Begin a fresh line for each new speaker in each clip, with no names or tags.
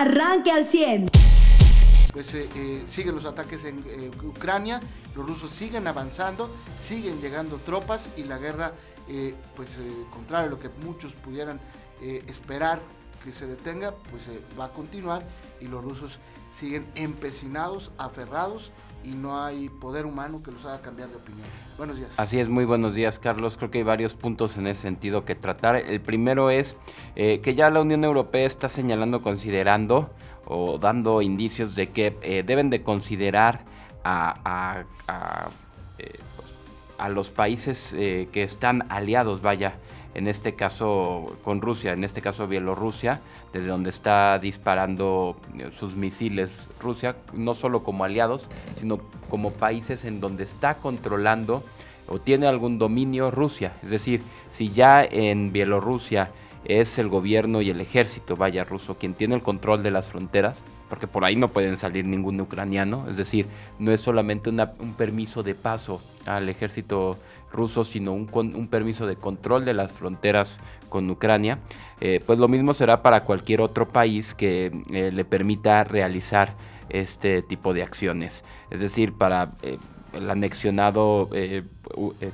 arranque al 100.
Pues eh, eh, siguen los ataques en eh, Ucrania, los rusos siguen avanzando, siguen llegando tropas y la guerra, pues contrario a lo que muchos pudieran esperar que se detenga, pues va a continuar y los rusos siguen empecinados, aferrados y no hay poder humano que los haga cambiar de opinión. Buenos días.
Así es, muy buenos días Carlos. Creo que hay varios puntos en ese sentido que tratar. El primero es eh, que ya la Unión Europea está señalando, considerando o dando indicios de que eh, deben de considerar a, a, eh, pues, los países que están aliados, vaya, en este caso con Rusia, en este caso Bielorrusia, desde donde está disparando eh, sus misiles Rusia, no solo como aliados, sino como países en donde está controlando o tiene algún dominio Rusia. Es decir, si ya en Bielorrusia es el gobierno y el ejército, vaya ruso, quien tiene el control de las fronteras, porque por ahí no pueden salir ningún ucraniano, es decir, no es solamente un permiso de paso al ejército ruso, sino un, permiso de control de las fronteras con Ucrania, eh, pues lo mismo será para cualquier otro país que eh, le permita realizar este tipo de acciones. Es decir, para eh, el anexionado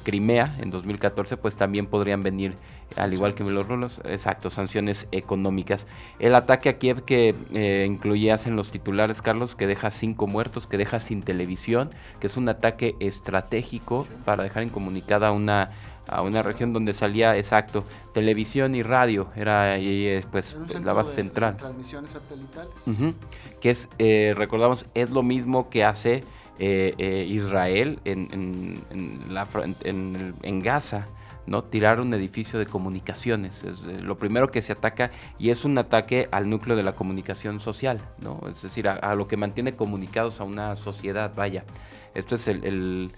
Crimea en 2014, pues también podrían venir al igual que los rulos, exacto, sanciones económicas. El ataque a Kiev que eh, incluías en los titulares, Carlos, que deja cinco muertos, que deja sin televisión, que es un ataque estratégico para dejar incomunicada una a una región donde salía exacto televisión y radio era ahí pues la base central.
transmisiones satelitales.
Que es eh, recordamos es lo mismo que hace eh, Israel en, Gaza ¿no? tirar un edificio de comunicaciones. Es eh, lo primero que se ataca y es un ataque al núcleo de la comunicación social, ¿no? es decir, a, lo que mantiene comunicados a una sociedad, vaya. Esto es el,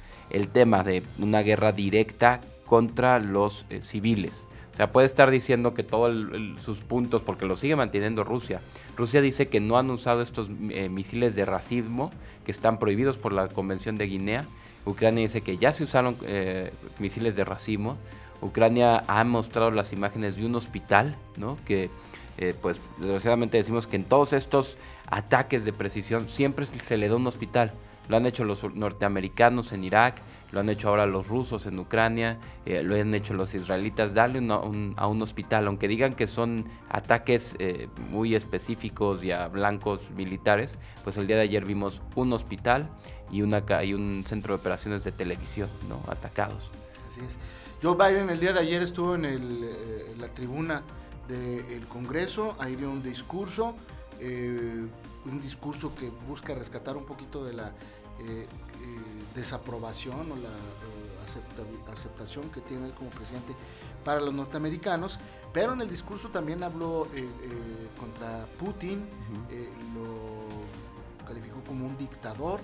tema de una guerra directa contra los eh, civiles. O sea, puede estar diciendo que todos sus puntos, porque lo sigue manteniendo Rusia. Rusia dice que no han usado estos eh, misiles de racismo que están prohibidos por la Convención de Guinea Ucrania dice que ya se usaron eh, misiles de racimo. Ucrania ha mostrado las imágenes de un hospital, ¿no? Que, eh, pues, desgraciadamente decimos que en todos estos ataques de precisión siempre se le da un hospital. Lo han hecho los norteamericanos en Irak, lo han hecho ahora los rusos en Ucrania, eh, lo han hecho los israelitas, darle a un hospital, aunque digan que son ataques muy específicos y a blancos militares, pues el día de ayer vimos un hospital y, una, y un centro de operaciones de televisión atacados.
Así es. Joe Biden el día de ayer estuvo en eh, la tribuna del Congreso, ahí dio un discurso, eh, un discurso que busca rescatar un poquito de la eh, desaprobación o la aceptación que tiene como presidente para los norteamericanos, pero en el discurso también habló contra Putin, lo calificó como un dictador,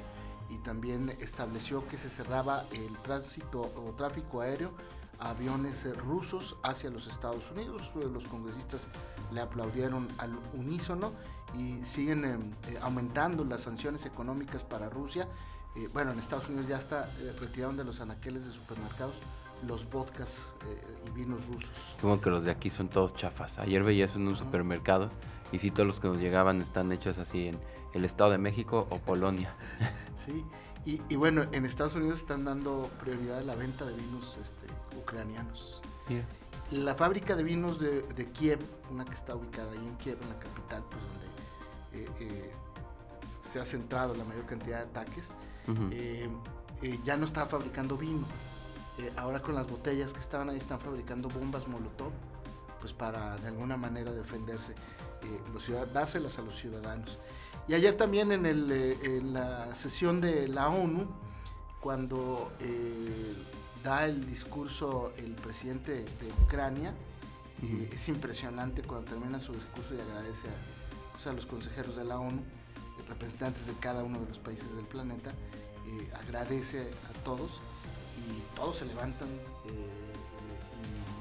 y también estableció que se cerraba el tránsito o tráfico aéreo a aviones rusos hacia los Estados Unidos. Los congresistas le aplaudieron al unísono y siguen em, eh, aumentando las sanciones económicas para Rusia. Eh, bueno, en Estados Unidos ya está eh, retiraron de los anaqueles de supermercados los vodkas y vinos rusos.
Como que los de aquí son todos chafas. Ayer veía eso en un supermercado y sí, todos los que nos llegaban están hechos así en el Estado de México o Polonia.
Sí, y, bueno, en Estados Unidos están dando prioridad a la venta de vinos este, ucranianos. La fábrica de vinos de, Kiev, una que está ubicada ahí en Kiev, en la capital, pues donde eh, eh, se ha centrado la mayor cantidad de ataques, eh, ya no está fabricando vino. ahora con las botellas que estaban ahí están fabricando bombas Molotov, pues para de alguna manera defenderse, los dárselas a los ciudadanos. Y ayer también en, el, la sesión de la ONU, cuando da el discurso el presidente de Ucrania, es impresionante cuando termina su discurso y agradece a, pues, los consejeros de la ONU, representantes de cada uno de los países del planeta, agradece a todos y todos se levantan y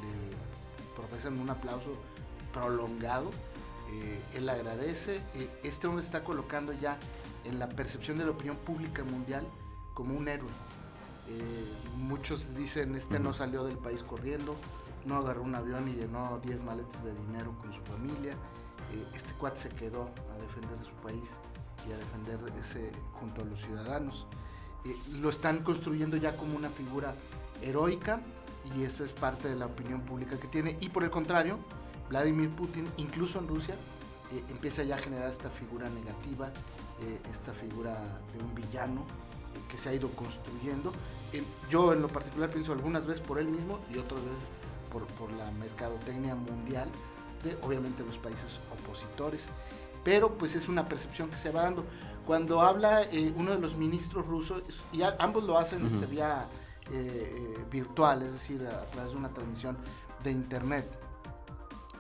le profesan un aplauso prolongado eh, él agradece. Eh, este hombre está colocando ya en la percepción de la opinión pública mundial como un héroe. Eh, muchos dicen, este no salió del país corriendo, no agarró un avión y llenó 10 maletas de dinero con su familia. Este cuate se quedó a defender de su país y a defender ese junto a los ciudadanos. lo están construyendo ya como una figura heroica y esa es parte de la opinión pública que tiene. Y por el contrario, Vladimir Putin, incluso en Rusia, eh, empieza ya a generar esta figura negativa, eh, esta figura de un villano eh, que se ha ido construyendo. yo en lo particular pienso algunas veces por él mismo y otras veces por, por la mercadotecnia mundial de obviamente los países opositores. Pero pues es una percepción que se va dando. Cuando habla uno de los ministros rusos, y ambos lo hacen este, vía virtual, es decir, a través de una transmisión de internet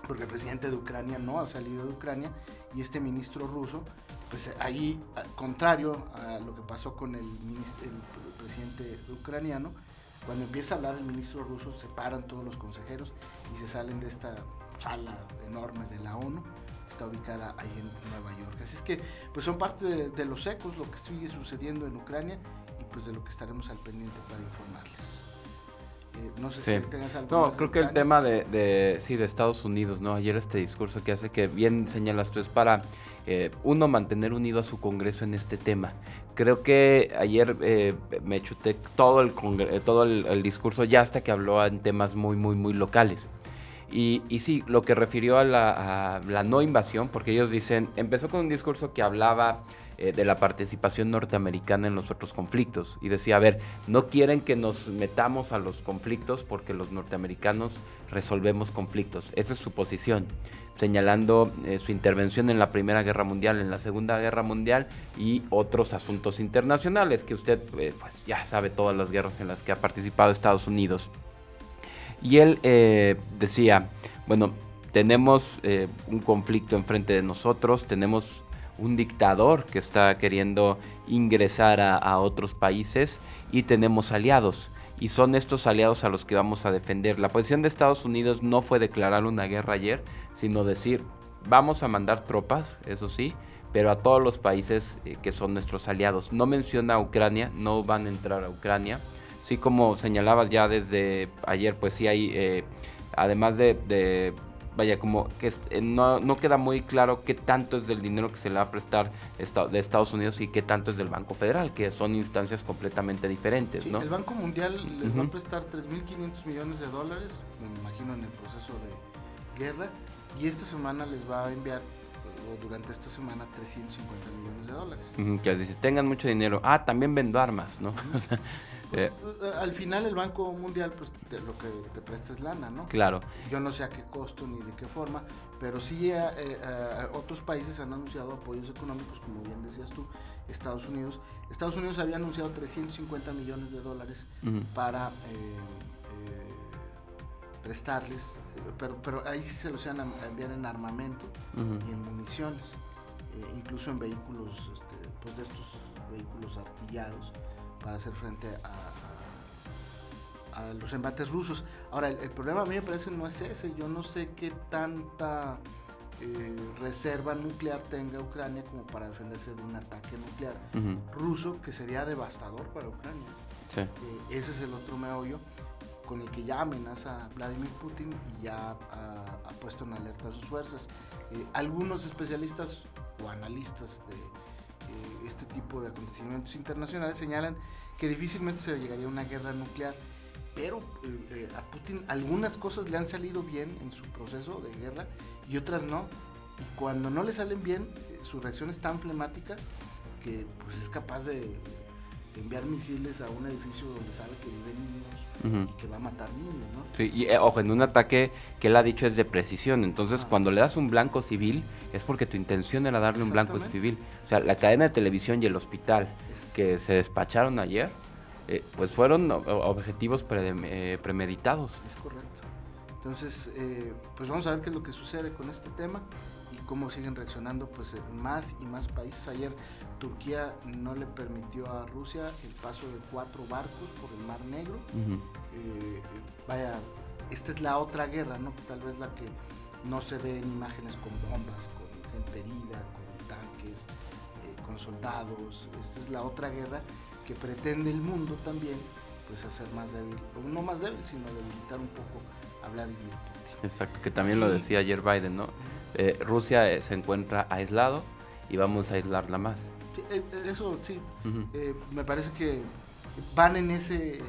porque el presidente de Ucrania no ha salido de Ucrania y este ministro ruso, pues ahí, contrario a lo que pasó con el, el presidente ucraniano, cuando empieza a hablar el ministro ruso, se paran todos los consejeros y se salen de esta sala enorme de la ONU, está ubicada ahí en Nueva York. Así es que pues son parte de, de los ecos, lo que sigue sucediendo en Ucrania y pues de lo que estaremos al pendiente para informarles. Eh, no sé si tengas algo
No, creo que el tema de, sí, de Estados Unidos, ¿no? Ayer este discurso que hace que bien señalas tú es para, eh, uno, mantener unido a su Congreso en este tema. Creo que ayer eh, me chuté todo, el, todo el, discurso ya hasta que habló en temas muy, muy, muy locales. Y, y, sí, lo que refirió a la, no invasión, porque ellos dicen, empezó con un discurso que hablaba eh, de la participación norteamericana en los otros conflictos. Y decía, a ver, no quieren que nos metamos a los conflictos porque los norteamericanos resolvemos conflictos. Esa es su posición, señalando eh, su intervención en la Primera Guerra Mundial, en la Segunda Guerra Mundial y otros asuntos internacionales que usted eh, pues, ya sabe todas las guerras en las que ha participado Estados Unidos. Y él decía, bueno, tenemos un conflicto enfrente de nosotros, tenemos un dictador que está queriendo ingresar a, otros países y tenemos aliados. Y son estos aliados a los que vamos a defender. La posición de Estados Unidos no fue declarar una guerra ayer, sino decir, vamos a mandar tropas, eso sí, pero a todos los países eh, que son nuestros aliados. No menciona a Ucrania, no van a entrar a Ucrania. Sí, como señalabas ya desde ayer, pues sí hay, eh, además de vaya, como que eh, no, no, queda muy claro qué tanto es del dinero que se le va a prestar de Estados Unidos y qué tanto es del Banco Federal, que son instancias completamente diferentes, ¿no?
El Banco Mundial les va a prestar 3.500 millones de dólares, me imagino en el proceso de guerra, y esta semana les va a enviar o durante esta semana 350 millones de dólares.
que dice, tengan mucho dinero. Ah, también vendo armas, ¿no?
Pues, eh, eh, al final el Banco Mundial pues lo que te presta es lana, ¿no?
Claro.
Yo no sé a qué costo ni de qué forma, pero sí eh, otros países han anunciado apoyos económicos, como bien decías tú, Estados Unidos. Estados Unidos había anunciado 350 millones de dólares para prestarles, pero, pero ahí sí se los iban a enviar en armamento y en municiones, incluso en vehículos, este, pues de estos vehículos artillados para hacer frente a, los embates rusos. Ahora, el, problema a mí me parece no es ese. Yo no sé qué tanta eh, reserva nuclear tenga Ucrania como para defenderse de un ataque nuclear ruso que sería devastador para Ucrania. Eh, ese es el otro meollo con el que ya amenaza Vladimir Putin y ya ha, puesto en alerta a sus fuerzas. Eh, algunos especialistas o analistas de este tipo de acontecimientos internacionales señalan que difícilmente se llegaría a una guerra nuclear, pero eh, eh, a Putin algunas cosas le han salido bien en su proceso de guerra y otras no. Y cuando no le salen bien, eh, su reacción es tan flemática que pues, es capaz de enviar misiles a un edificio donde sabe que viven y que va a matar niños, ¿no?
Sí, y ojo, en un ataque que él ha dicho es de precisión, entonces cuando le das un blanco civil es porque tu intención era darle un blanco civil. O sea, la cadena de televisión y el hospital que se despacharon ayer, eh, pues fueron objetivos eh, premeditados.
Es correcto. Entonces, eh, pues vamos a ver qué es lo que sucede con este tema cómo siguen reaccionando pues más y más países. Ayer Turquía no le permitió a Rusia el paso de cuatro barcos por el Mar Negro. vaya, esta es la otra guerra, ¿no? Tal vez la que no se ve en imágenes con bombas, gente herida, con tanques, eh, con soldados. Esta es la otra guerra que pretende el mundo también pues hacer más débil, o no más débil, sino debilitar un poco a Vladimir Putin.
Exacto, que también lo decía ayer Biden, ¿no? Eh, Rusia se encuentra aislado y vamos a aislarla más.
eso sí, me parece que van en ese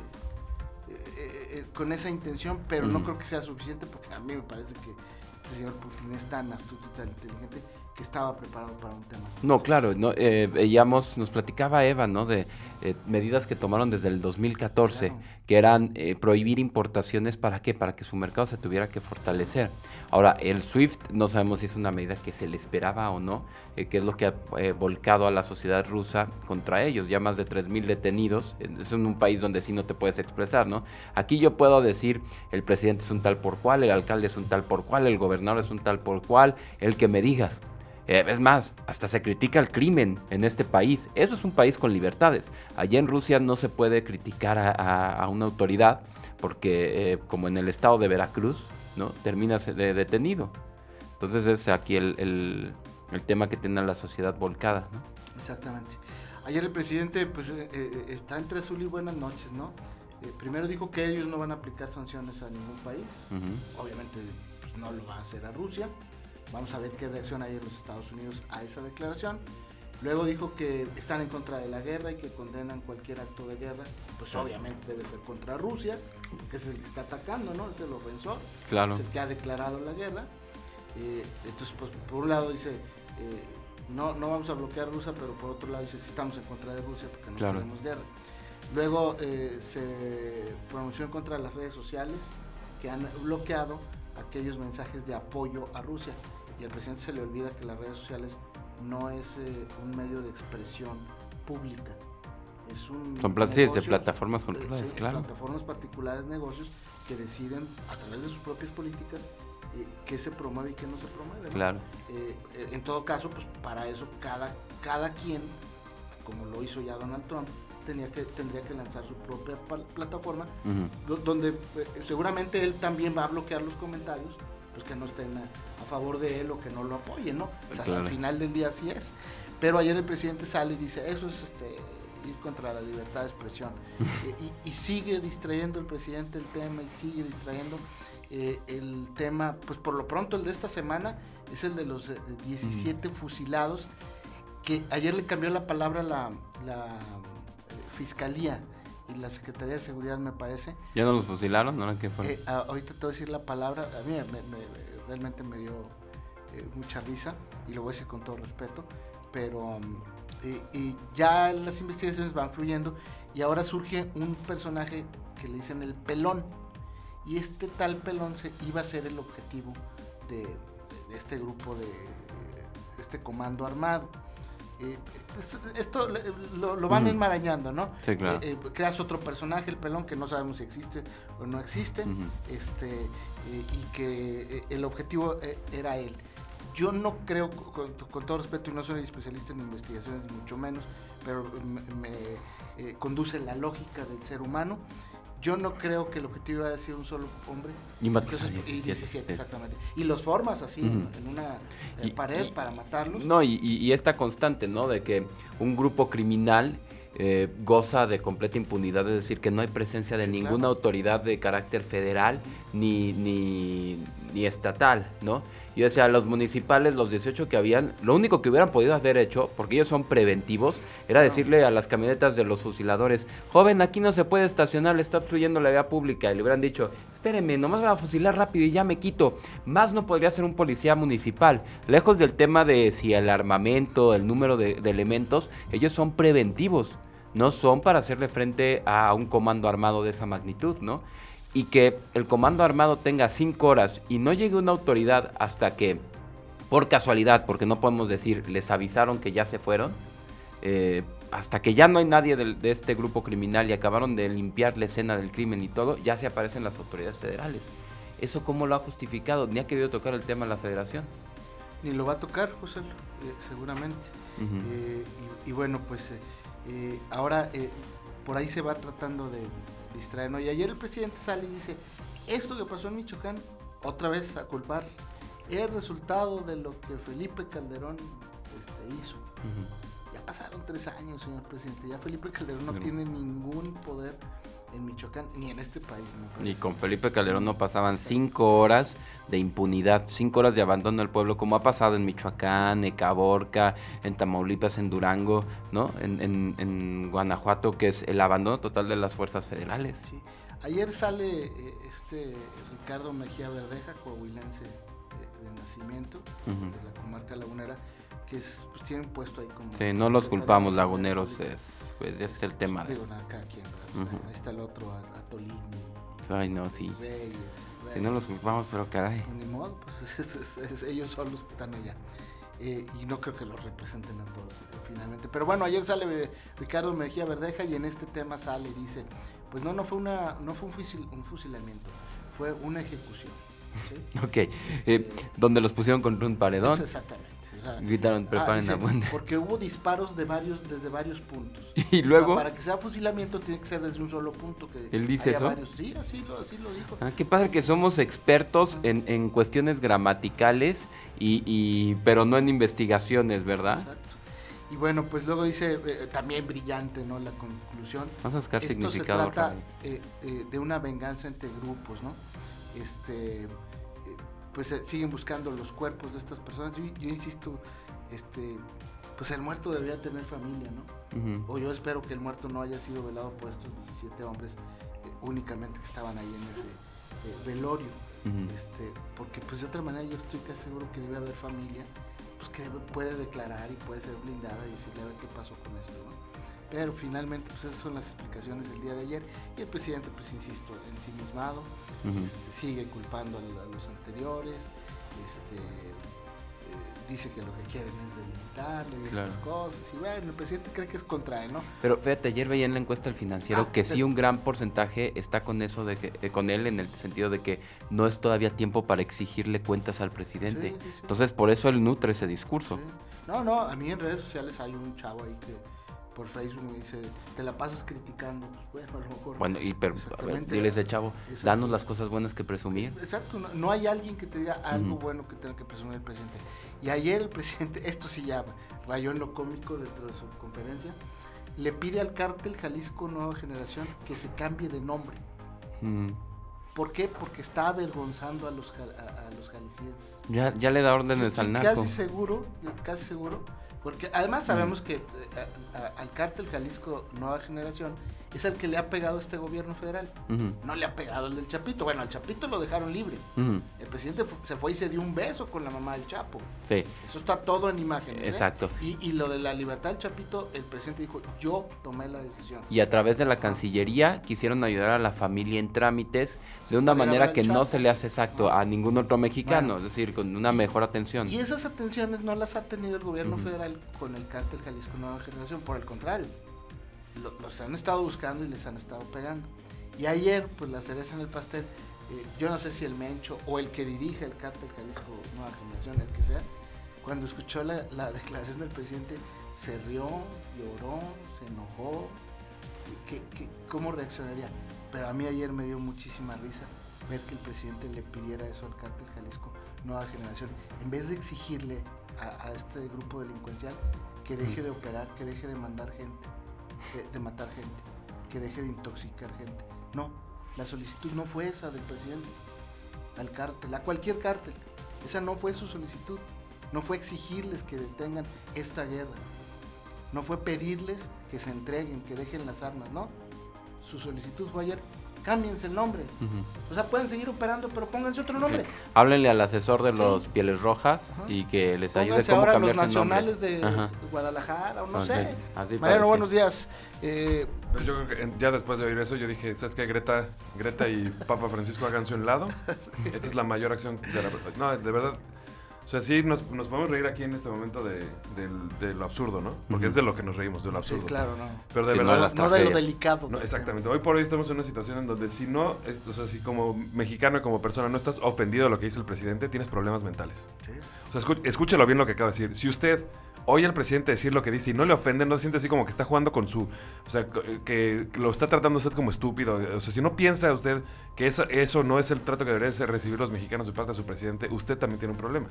con esa intención, pero no creo que sea suficiente porque a mí me parece que este señor Putin es tan astuto y tan inteligente estaba preparado para un tema.
No, claro, no, eh, veíamos, nos platicaba Eva, ¿no? De eh, medidas que tomaron desde el 2014, que eran eh, prohibir importaciones, ¿para qué? Para que su mercado se tuviera que fortalecer. Ahora, el SWIFT, no sabemos si es una medida que se le esperaba o no, que es lo que ha volcado a la sociedad rusa contra ellos, ya más de 3.000 detenidos, es en un país donde sí no te puedes expresar, ¿no? Aquí yo puedo decir, el presidente es un tal por cual, el alcalde es un tal por cual, el gobernador es un tal por cual, el que me digas eh, es más, hasta se critica el crimen en este país. Eso es un país con libertades. Allá en Rusia no se puede criticar a, una autoridad porque, eh, como en el estado de Veracruz, ¿no? terminas de detenido. Entonces es aquí el, tema que tiene la sociedad volcada.
Exactamente. Ayer el presidente pues, eh, está entre azul y buenas noches, ¿no? primero dijo que ellos no van a aplicar sanciones a ningún país. Obviamente pues, no lo va a hacer a Rusia. Vamos a ver qué reacción hay en los Estados Unidos a esa declaración. Luego dijo que están en contra de la guerra y que condenan cualquier acto de guerra. Pues obviamente debe ser contra Rusia, que es el que está atacando, ¿no? Es el ofensor.
Claro.
Es el que ha declarado la guerra. Eh, entonces, pues por un lado dice, eh, no, no vamos a bloquear Rusia, pero por otro lado dice, estamos en contra de Rusia porque no queremos guerra. Luego eh, se pronunció en contra de las redes sociales que han bloqueado aquellos mensajes de apoyo a Rusia y al presidente se le olvida que las redes sociales no es eh, un medio de expresión pública. Es un
Son de plataformas controladas, claro.
Plataformas particulares, negocios que deciden a través de sus propias políticas eh, qué se promueve y qué no se promueve.
Claro.
Eh, en todo caso, pues para eso cada, cada quien, como lo hizo ya Donald Trump, tenía que, tendría que lanzar su propia plataforma, donde seguramente él también va a bloquear los comentarios pues que no estén a, favor de él o que no lo apoyen, ¿no? al final del día así es. Pero ayer el presidente sale y dice, eso es este ir contra la libertad de expresión. Eh, y, sigue distrayendo el presidente el tema y sigue distrayendo eh, el tema, pues por lo pronto el de esta semana es el de los 17 eh, fusilados, que ayer le cambió la palabra la, la Fiscalía y la Secretaría de Seguridad, me parece.
¿Ya no los fusilaron? ¿No? ¿Qué fue?
Eh, ahorita te voy a decir la palabra, a mí realmente me dio eh, mucha risa y lo voy a decir con todo respeto, pero y ya las investigaciones van fluyendo y ahora surge un personaje que le dicen el pelón y este tal pelón se iba a ser el objetivo de, este grupo de este comando armado. Eh, esto lo, van enmarañando, ¿no?
Sí, claro.
Eh, eh, creas otro personaje, el pelón, que no sabemos si existe o no existe, este, y que el objetivo era él. Yo no creo, con, todo respeto, y no soy especialista en investigaciones, ni mucho menos, pero me, conduce la lógica del ser humano yo no creo que el objetivo haya sido un solo hombre.
Y
matas 17. exactamente. Y los formas así, en una eh, pared para matarlos.
No, y, y, esta constante, ¿no? De que un grupo criminal eh, goza de completa impunidad, es decir, que no hay presencia de ninguna autoridad de carácter federal ni, ni, ni estatal, ¿no? Yo decía, los municipales, los 18 que habían, lo único que hubieran podido haber hecho, porque ellos son preventivos, era decirle a las camionetas de los fusiladores, joven, aquí no se puede estacionar, le está obstruyendo la vía pública. Y le hubieran dicho, espéreme, nomás va a fusilar rápido y ya me quito. Más no podría ser un policía municipal. Lejos del tema de si el armamento, el número de, de elementos, ellos son preventivos. No son para hacerle frente a un comando armado de esa magnitud, ¿no? Y que el comando armado tenga cinco horas y no llegue una autoridad hasta que, por casualidad, porque no podemos decir, les avisaron que ya se fueron, eh, hasta que ya no hay nadie de, este grupo criminal y acabaron de limpiar la escena del crimen y todo, ya se aparecen las autoridades federales. ¿Eso cómo lo ha justificado? Ni ha querido tocar el tema la federación.
Ni lo va a tocar, José, eh, seguramente. Eh, y, bueno, pues ahora por ahí se va tratando de, distraernos. Y ayer el presidente sale y dice, esto que pasó en Michoacán, otra vez a culpar, es resultado de lo que Felipe Calderón este, hizo. Ya pasaron tres años, señor presidente. Ya Felipe Calderón no tiene ningún poder en Michoacán ni en este país.
Con Felipe Calderón no pasaban cinco horas de impunidad, cinco horas de abandono del pueblo, como ha pasado en Michoacán, en Caborca, en Tamaulipas, en Durango, ¿no? En, en, Guanajuato, que es el abandono total de las fuerzas federales. Sí.
Ayer sale eh, este Ricardo Mejía Verdeja, coahuilense de, de nacimiento, de la comarca lagunera, que es, pues tiene un puesto ahí como...
Sí, no los culpamos, laguneros, es, pues, es el tema.
Digo, nada, cada quien, ahí está el otro, Atolini.
Ay, no, sí. Si no los culpamos, pero caray.
Ni modo, pues ellos son los que están allá. Eh, y no creo que los representen a todos eh, finalmente. Pero bueno, ayer sale Ricardo Mejía Verdeja y en este tema sale y dice, pues no, no fue, una, no fue un, un fusilamiento, fue una ejecución.
ok, este, eh, donde los pusieron contra un paredón.
Exactamente.
Gritaron, ah, preparen la
Porque hubo disparos de varios, desde varios puntos.
Y luego.
para que sea fusilamiento tiene que ser desde un solo punto. Que
¿Él dice eso?
Sí, así lo, así lo dijo.
Ah, qué padre que somos expertos en, en cuestiones gramaticales, y, y, pero no en investigaciones, ¿verdad?
Exacto. Y bueno, pues luego dice, eh, también brillante, ¿no? La conclusión.
Vamos a buscar
Esto
significado.
Se trata eh, eh, de una venganza entre grupos, ¿no? Este, pues siguen buscando los cuerpos de estas personas. Yo, insisto, este, pues el muerto debía tener familia, ¿no? O yo espero que el muerto no haya sido velado por estos 17 hombres únicamente que estaban ahí en ese velorio. este, porque pues de otra manera yo estoy casi seguro que debe haber familia pues que puede declarar y puede ser blindada y decirle a ver qué pasó con esto, ¿no? Pero finalmente, pues esas son las explicaciones del día de ayer. Y el presidente, pues insisto, ensimismado, este, sigue culpando a, los anteriores, este, dice que lo que quieren es debilitarle y estas cosas. Y bueno, el presidente cree que es contra él, ¿no?
Pero fíjate, ayer veía en la encuesta del financiero ah, que sí un gran porcentaje está con eso, de que, eh, con él en el sentido de que no es todavía tiempo para exigirle cuentas al presidente. Entonces, por eso él nutre ese discurso.
No, no, a mí en redes sociales hay un chavo ahí que por Facebook me dice, te la pasas criticando. Pues bueno, a lo mejor.
Bueno, y pero, a ver, dile ese chavo, danos las cosas buenas que presumir.
Exacto, no, hay alguien que te diga algo bueno que tenga que presumir el presidente. Y ayer el presidente, esto sí ya rayó en lo cómico dentro de su conferencia, le pide al cártel Jalisco Nueva Generación que se cambie de nombre. ¿Por qué? Porque está avergonzando a los, a, los jaliscienses.
Ya, ya le da órdenes al narco.
Casi seguro, casi seguro, porque además sabemos que eh, al cártel Jalisco Nueva Generación es el que le ha pegado este gobierno federal. No le ha pegado el del Chapito. Bueno, al Chapito lo dejaron libre. El presidente se fue y se dio un beso con la mamá del Chapo.
Sí.
Eso está todo en imágenes.
¿eh? Exacto.
Y, lo de la libertad del Chapito, el presidente dijo, yo tomé la decisión.
Y a través de la Cancillería quisieron ayudar a la familia en trámites de una manera que no se le hace exacto a ningún otro mexicano, es decir, con una mejor atención.
Y esas atenciones no las ha tenido el gobierno federal con el cártel Jalisco Nueva Generación, por el contrario los han estado buscando y les han estado pegando. Y ayer, pues la cereza en el pastel, eh, yo no sé si el Mencho o el que dirige el cártel Jalisco Nueva Generación, el que sea, cuando escuchó la, declaración del presidente, se rió, lloró, se enojó. ¿Qué, cómo reaccionaría? Pero a mí ayer me dio muchísima risa ver que el presidente le pidiera eso al cártel Jalisco Nueva Generación, en vez de exigirle a, a este grupo delincuencial que deje de operar, que deje de mandar gente de, matar gente, que deje de intoxicar gente. No, la solicitud no fue esa del presidente, al cártel, a cualquier cártel. Esa no fue su solicitud. No fue exigirles que detengan esta guerra. No fue pedirles que se entreguen, que dejen las armas, no. Su solicitud fue ayer, cámbiense el nombre. O sea, pueden seguir operando, pero pónganse otro nombre.
Háblenle al asesor de los Pieles Rojas y que les ayude cómo ahora
los nacionales de Guadalajara o no sé. Mariano, buenos días.
Eh, pues yo creo que ya después de oír eso, yo dije, ¿sabes qué? Greta, Greta y Papa Francisco hagan su lado. Esta es la mayor acción de la... No, de verdad o sea, sí, nos, nos podemos reír aquí en este momento de, lo absurdo, ¿no? Porque es de lo que nos reímos, de lo absurdo.
Sí, claro, no.
Pero de verdad.
No, de lo delicado.
No, exactamente. Hoy por hoy estamos en una situación en donde si no, o sea, si como mexicano y como persona no estás ofendido de lo que dice el presidente, tienes problemas mentales. Sí. O sea, escúchelo bien lo que acaba de decir. Si usted oye al presidente decir lo que dice y no le ofende, no se siente así como que está jugando con su. O sea, que lo está tratando usted como estúpido. O sea, si no piensa usted que eso, eso no es el trato que deberían recibir los mexicanos de parte de su presidente, usted también tiene un problema.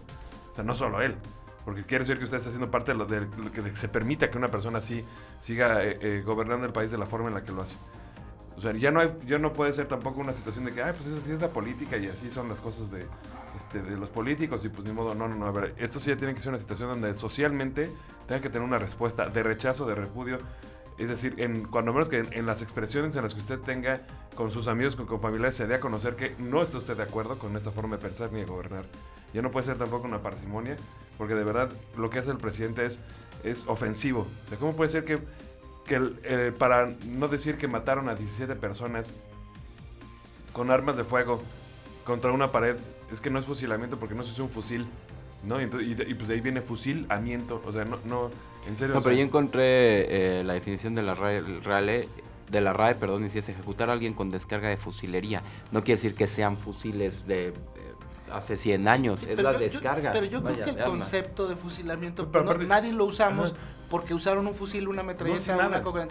O sea, no solo él. Porque quiere decir que usted está haciendo parte de lo, de, que se permita que una persona así siga eh, eh, gobernando el país de la forma en la que lo hace. O sea, ya no, hay, no puede ser tampoco una situación de que, ay, pues así es la política y así son las cosas de, este, de los políticos y pues ni modo, no, no, no, a ver, esto sí ya tiene que ser una situación donde socialmente tenga que tener una respuesta de rechazo, de repudio. Es decir, en, cuando menos que en, las expresiones en las que usted tenga con sus amigos, con, con familiares, se dé a conocer que no está usted de acuerdo con esta forma de pensar ni de gobernar. Ya no puede ser tampoco una parsimonia, porque de verdad lo que hace el presidente es, es ofensivo. O sea, ¿cómo puede ser que, que eh, para no decir que mataron a 17 personas con armas de fuego contra una pared, es que no es fusilamiento porque no se usa un fusil, ¿no? Y, pues de ahí viene fusilamiento, o sea, no, no en serio.
No, pero yo encontré eh, la definición de la RAE, de la RAE, perdón, y si es ejecutar a alguien con descarga de fusilería. No quiere decir que sean fusiles de hace 100 años, es la descarga.
pero yo creo que el concepto de fusilamiento, nadie lo usamos porque usaron un fusil, una metralleta, una coca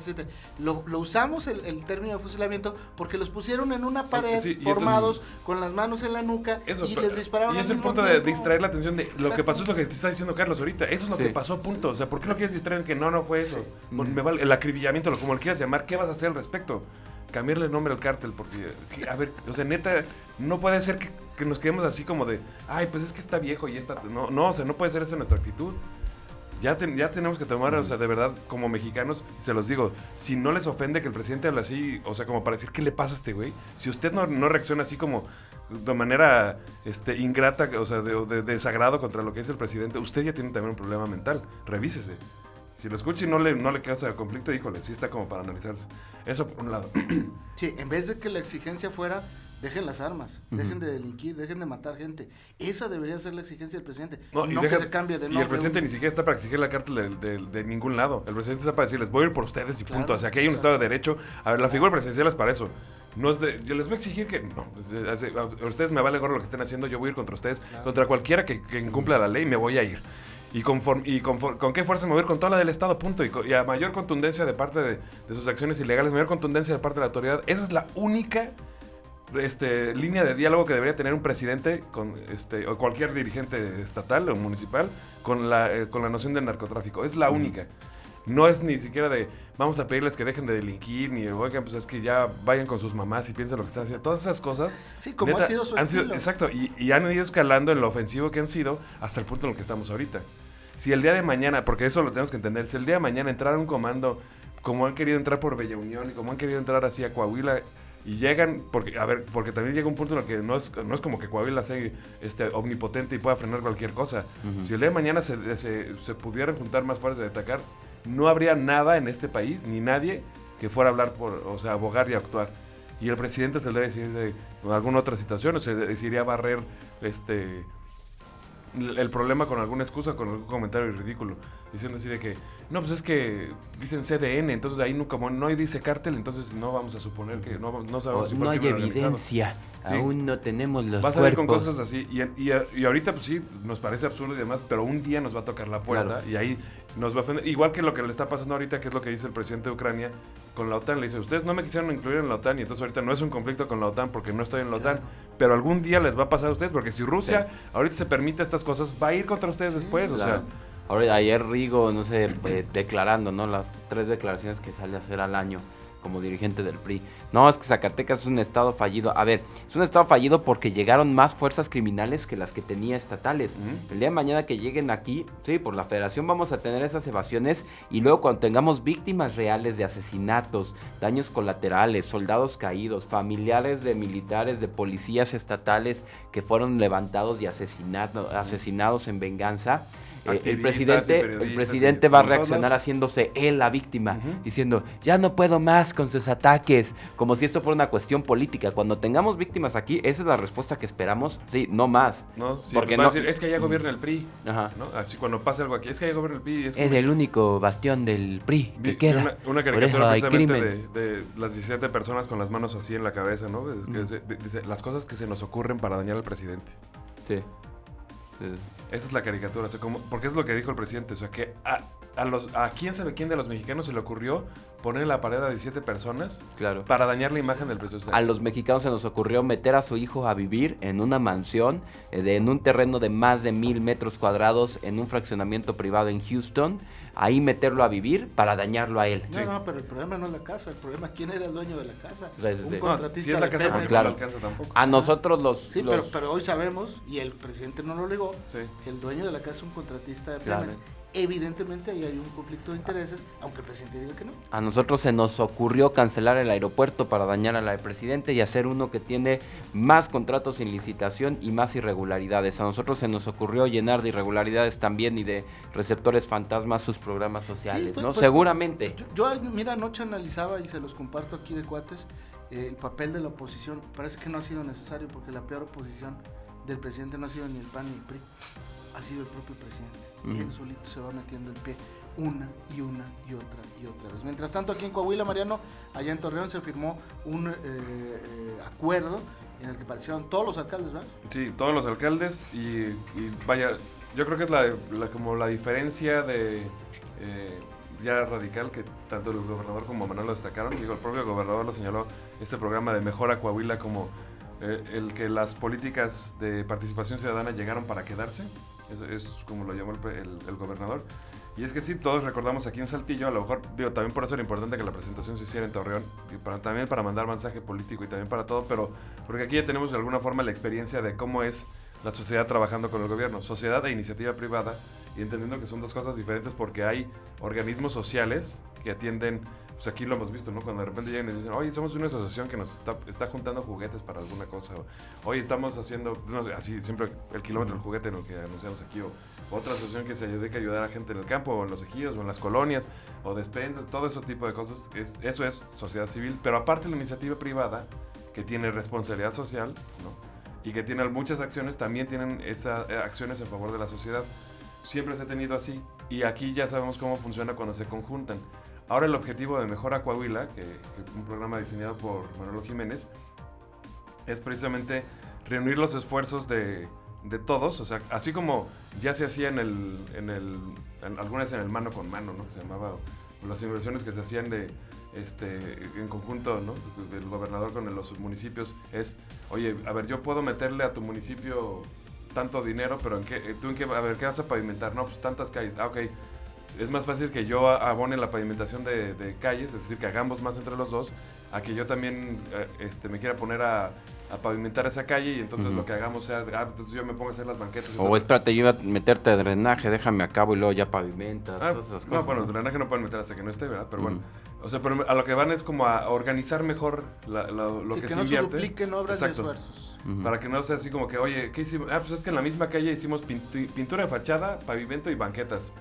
lo, lo, usamos el, término de fusilamiento porque los pusieron en una pared formados con las manos en la nuca y les dispararon.
Y es el punto de distraer la atención de lo que pasó es lo que te está diciendo Carlos ahorita. Eso es lo que pasó, punto. O sea, ¿por qué no quieres distraer en que no, no fue eso? Me vale, el acribillamiento, como lo quieras llamar, ¿qué vas a hacer al respecto? cambiarle el nombre al cártel, porque, a ver, o sea, neta, no puede ser que, nos quedemos así como de, ay, pues es que está viejo y está, no, no, o sea, no puede ser esa nuestra actitud. Ya, ya tenemos que tomar, o sea, de verdad, como mexicanos, se los digo, si no les ofende que el presidente hable así, o sea, como para decir, ¿qué le pasa a este güey? Si usted no, no reacciona así como de manera este, ingrata, o sea, de, de, desagrado contra lo que dice el presidente, usted ya tiene también un problema mental. Revísese. Si lo escucha y no le, no le causa conflicto, híjole, sí está como para analizarse. Eso por un lado.
Sí, en vez de que la exigencia fuera, dejen las armas, dejen de delinquir, dejen de matar gente. Esa debería ser la exigencia del presidente. No, y que se cambie de
nombre. Y el presidente ni siquiera está para exigir la carta de, ningún lado. El presidente está para decirles, voy a ir por ustedes y punto. O sea, aquí hay un Estado de Derecho. A ver, la figura presidencial es para eso. No es de, yo les voy a exigir que. No, pues, a ustedes me vale gorro lo que estén haciendo. Yo voy a ir contra ustedes. Contra cualquiera que, que incumpla la ley, me voy a ir. ¿Y, y con qué fuerza mover? Con toda la del Estado, punto. Y, a mayor contundencia de parte de, sus acciones ilegales, mayor contundencia de parte de la autoridad. Esa es la única este, línea de diálogo que debería tener un presidente con este, o cualquier dirigente estatal o municipal con la, eh, con la noción del narcotráfico. Es la única. No es ni siquiera de vamos a pedirles que dejen de delinquir, ni oigan, pues es que ya vayan con sus mamás y piensen lo que están haciendo. Todas esas cosas.
Sí, como ha sido su estilo.
exacto, y, y, han ido escalando en lo ofensivo que han sido hasta el punto en el que estamos ahorita. Si el día de mañana, porque eso lo tenemos que entender, si el día de mañana entrara un comando como han querido entrar por Bella Unión y como han querido entrar así a Coahuila y llegan, porque, a ver, porque también llega un punto en el que no es, no es como que Coahuila sea este, omnipotente y pueda frenar cualquier cosa. Si el día de mañana se, se, se pudieran juntar más fuerzas de atacar, no habría nada en este país, ni nadie que fuera a hablar por, o sea, abogar y actuar. Y el presidente se le decir de alguna otra situación, o se decidiría barrer este el problema con alguna excusa, con algún comentario ridículo, diciendo así de que, no, pues es que dicen CDN, entonces ahí no, como no dice cártel, entonces no vamos a suponer que no, no sabemos
si fue No hay evidencia, aún no tenemos los
Va a salir con cosas así, y, y, ahorita pues sí, nos parece absurdo y demás, pero un día nos va a tocar la puerta y ahí nos va a ofender. Igual que lo que le está pasando ahorita, que es lo que dice el presidente de Ucrania con la OTAN. Le dice, ustedes no me quisieron incluir en la OTAN y entonces ahorita no es un conflicto con la OTAN porque no estoy en la OTAN. Pero algún día les va a pasar a ustedes porque si Rusia ahorita se permite estas cosas, va a ir contra ustedes después. O sea...
Ahora, ayer Rigo, no sé, eh, declarando, ¿no? Las tres declaraciones que sale a hacer al año como dirigente del PRI. No, es que Zacatecas es un estado fallido. A ver, es un estado fallido porque llegaron más fuerzas criminales que las que tenía estatales. El día de mañana que lleguen aquí, sí, por la federación vamos a tener esas evasiones y luego cuando tengamos víctimas reales de asesinatos, daños colaterales, soldados caídos, familiares de militares, de policías estatales que fueron levantados y asesinados en venganza, eh, el presidente, el presidente va a reaccionar haciéndose él la víctima, diciendo, ya no puedo más con sus ataques, como si esto fuera una cuestión política. Cuando tengamos víctimas aquí, esa es la respuesta que esperamos, sí, no más.
No, porque no, decir, es que allá gobierna el PRI. Ajá. Así cuando pasa algo aquí, es que allá gobierna el PRI.
Es, el único bastión del PRI que queda.
Una, caricatura precisamente de, las 17 personas con las manos así en la cabeza, ¿no? dice, las cosas que se nos ocurren para dañar al presidente.
Sí.
Esa es la caricatura, o sea, como, porque es lo que dijo el presidente, o sea, que a, los, a quién sabe quién de los mexicanos se le ocurrió poner en la pared a 17 personas
Claro.
para dañar la imagen del presidente.
A los mexicanos se nos ocurrió meter a su hijo a vivir en una mansión, eh, de- en un terreno de más de mil metros cuadrados, en un fraccionamiento privado en Houston. Ahí meterlo a vivir para dañarlo a él.
No, no, pero el problema no es la casa, el problema es quién era el dueño de la casa.
Sí, sí,
un
sí.
No,
contratista
si es la
de
casa,
Pemex.
porque
claro.
no alcanza tampoco.
A nosotros los...
Sí,
los-
pero, pero hoy sabemos, y el presidente no lo negó,
Sí.
que el dueño de la casa es un contratista de
Claro.
Evidentemente ahí hay un conflicto de intereses, aunque el presidente diga que no.
A nosotros se nos ocurrió cancelar el aeropuerto para dañar a la del presidente y hacer uno que tiene más contratos sin licitación y más irregularidades. A nosotros se nos ocurrió llenar de irregularidades también y de receptores fantasmas sus programas sociales,
pues-
¿no?
pues-
Seguramente.
Yo, yo, mira, anoche analizaba y se los comparto aquí de cuates eh, el papel de la oposición. Parece que no ha sido necesario porque la peor oposición del presidente no ha sido ni el PAN ni el PRI, ha sido el propio presidente. Y él solito se va metiendo el pie una y una y otra y otra vez. Mientras tanto, aquí en Coahuila, Mariano, allá en Torreón se firmó un eh, eh, acuerdo en el que participaron todos los alcaldes, ¿verdad?
Sí, todos los alcaldes y, y vaya, yo creo que es la, la- como la diferencia de eh, ya radical que tanto el gobernador como Manuel lo destacaron. Digo, el propio gobernador lo señaló este programa de Mejora Coahuila como eh, el que las políticas de participación ciudadana llegaron para quedarse. Es, como lo llamó el, el- gobernador. Y es que sí, todos recordamos aquí en Saltillo, a lo mejor, digo, también por eso era importante que la presentación se hiciera en Torreón, para, también para mandar mensaje político y también para todo, pero porque aquí ya tenemos de alguna forma la experiencia de cómo es la sociedad trabajando con el gobierno, sociedad e iniciativa privada, y entendiendo que son dos cosas diferentes porque hay organismos sociales que atienden, pues aquí lo hemos visto, ¿no? Cuando de repente llegan y dicen, oye, somos una asociación que nos está, está juntando juguetes para alguna cosa, o, oye, estamos haciendo, no sé, así siempre el kilómetro del juguete en el que anunciamos aquí, o otra asociación que se dedica a ayudar a gente en el campo, o en los ejidos, o en las colonias, o despensas, todo ese tipo de cosas, es, eso es sociedad civil, pero aparte la iniciativa privada, que tiene responsabilidad social, ¿no? y que tienen muchas acciones, también tienen esas acciones en favor de la sociedad. Siempre se ha tenido así y aquí ya sabemos cómo funciona cuando se conjuntan. Ahora el objetivo de Mejora Coahuila, que, un programa diseñado por Manolo Jiménez, es precisamente reunir los esfuerzos de, de todos, o sea, así como ya se hacía en el, en el, en algunas en el mano con mano, ¿no? Que se llamaba, las inversiones que se hacían de, este, en conjunto, ¿no? Del gobernador con los municipios, es, oye, a ver, yo puedo meterle a tu municipio tanto dinero, pero en qué, tú en qué, a ver, ¿qué vas a pavimentar? No, pues tantas calles, ah, ok. Es más fácil que yo abone la pavimentación de, de calles, es decir, que hagamos más entre los dos, a que yo también eh, este, me quiera poner a, a pavimentar esa calle y entonces
Ujú.
lo que hagamos sea, ah, entonces yo me pongo a hacer las banquetas.
O
todo.
espérate, yo iba a meterte de drenaje, déjame a cabo y luego ya pavimentas.
Ah,
todas esas
no,
cosas,
bueno,
¿no?
drenaje no pueden meter hasta que no esté, ¿verdad? Pero bueno,
Ujú.
o sea, pero a lo que van es como a organizar mejor la- lo, lo
Sí,
que,
que
se
no se
invierte.
dupliquen obras
Exacto.
y esfuerzos.
Ujú.
Para que no sea así como que, oye, ¿qué hicimos? Ah, pues es que en la misma calle hicimos pintu- pintura de fachada, pavimento y banquetas.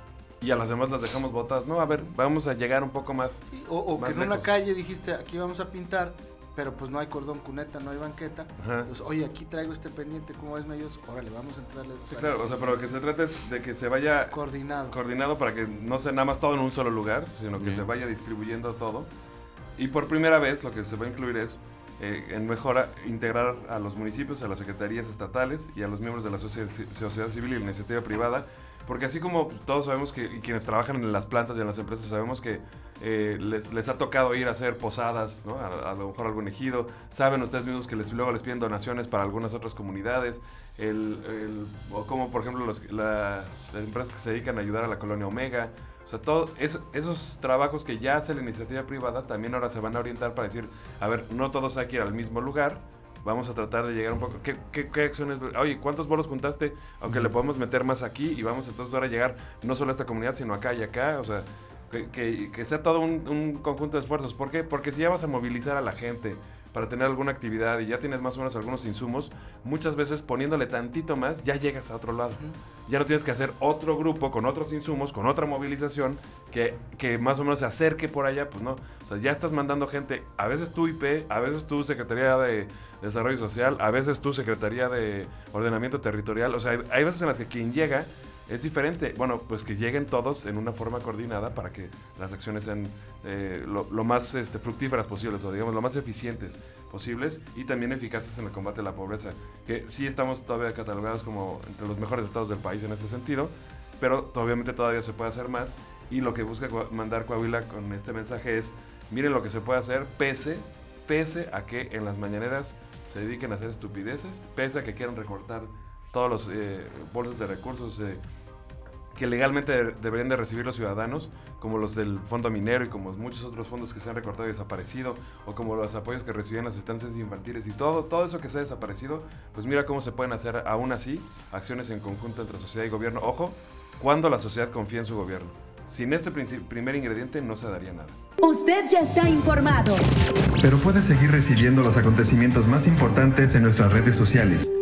Y a las demás las dejamos botadas. No, a ver, vamos a llegar un poco más.
Sí, O, o que
Más
en una
lejos.
calle dijiste, aquí vamos a pintar, pero pues no hay cordón cuneta, no hay banqueta.
Ajá.
Entonces, oye, aquí traigo este pendiente, ¿cómo ves, medios? Órale, vamos a entrarle.
Sí, claro, o sea, pero lo que se trata es de que se vaya
Coordinado.
coordinado para que no sea nada más todo en un solo lugar, sino que
Bien.
se vaya distribuyendo todo. Y por primera vez lo que se va a incluir es, eh, en mejora, integrar a los municipios, a las secretarías estatales y a los miembros de la socie- sociedad civil y la iniciativa privada, porque así como pues, todos sabemos que, y quienes trabajan en las plantas y en las empresas, sabemos que eh, les, les ha tocado ir a hacer posadas, ¿no? a, lo mejor algún ejido, saben ustedes mismos que les, luego les piden donaciones para algunas otras comunidades, el, el- o como por ejemplo los- las empresas que se dedican a ayudar a la colonia Omega, o sea, todo eso- esos trabajos que ya hace la iniciativa privada también ahora se van a orientar para decir, a ver, no todos hay que ir al mismo lugar, vamos a tratar de llegar un poco. ¿Qué, qué, qué acciones? Oye, ¿cuántos bolos juntaste? Aunque le podemos meter más aquí y vamos entonces ahora a llegar no solo a esta comunidad, sino acá y acá. O sea, que, que- que sea todo un, un conjunto de esfuerzos. ¿Por qué? Porque si ya vas a movilizar a la gente para tener alguna actividad y ya tienes más o menos algunos insumos, muchas veces poniéndole tantito más, ya llegas a otro lado. Ya no tienes que hacer otro grupo con otros insumos, con otra movilización, que, que más o menos se acerque por allá, pues no. O sea, ya estás mandando gente, a veces tú IP, a veces tú Secretaría de Desarrollo Social, a veces tú Secretaría de Ordenamiento Territorial. O sea, hay, hay veces en las que quien llega es diferente. Bueno, pues que lleguen todos en una forma coordinada para que las acciones sean eh, lo, más este, fructíferas posibles o digamos lo más eficientes posibles y también eficaces en el combate a la pobreza. Que sí estamos todavía catalogados como entre los mejores estados del país en este sentido, pero obviamente todavía se puede hacer más. Y lo que busca mandar Coahuila con este mensaje es, miren lo que se puede hacer pese, pese a que en las mañaneras se dediquen a hacer estupideces, pese a que quieran recortar todos los eh, bolsas de recursos eh, que legalmente deberían de recibir los ciudadanos, como los del Fondo Minero y como muchos otros fondos que se han recortado y desaparecido, o como los apoyos que recibían las estancias infantiles y todo, todo eso que se ha desaparecido, pues mira cómo se pueden hacer aún así acciones en conjunto entre sociedad y gobierno. Ojo, cuando la sociedad confía en su gobierno. Sin este primer ingrediente no se daría nada.
Usted ya está informado.
Pero puede seguir recibiendo los acontecimientos más importantes en nuestras redes sociales.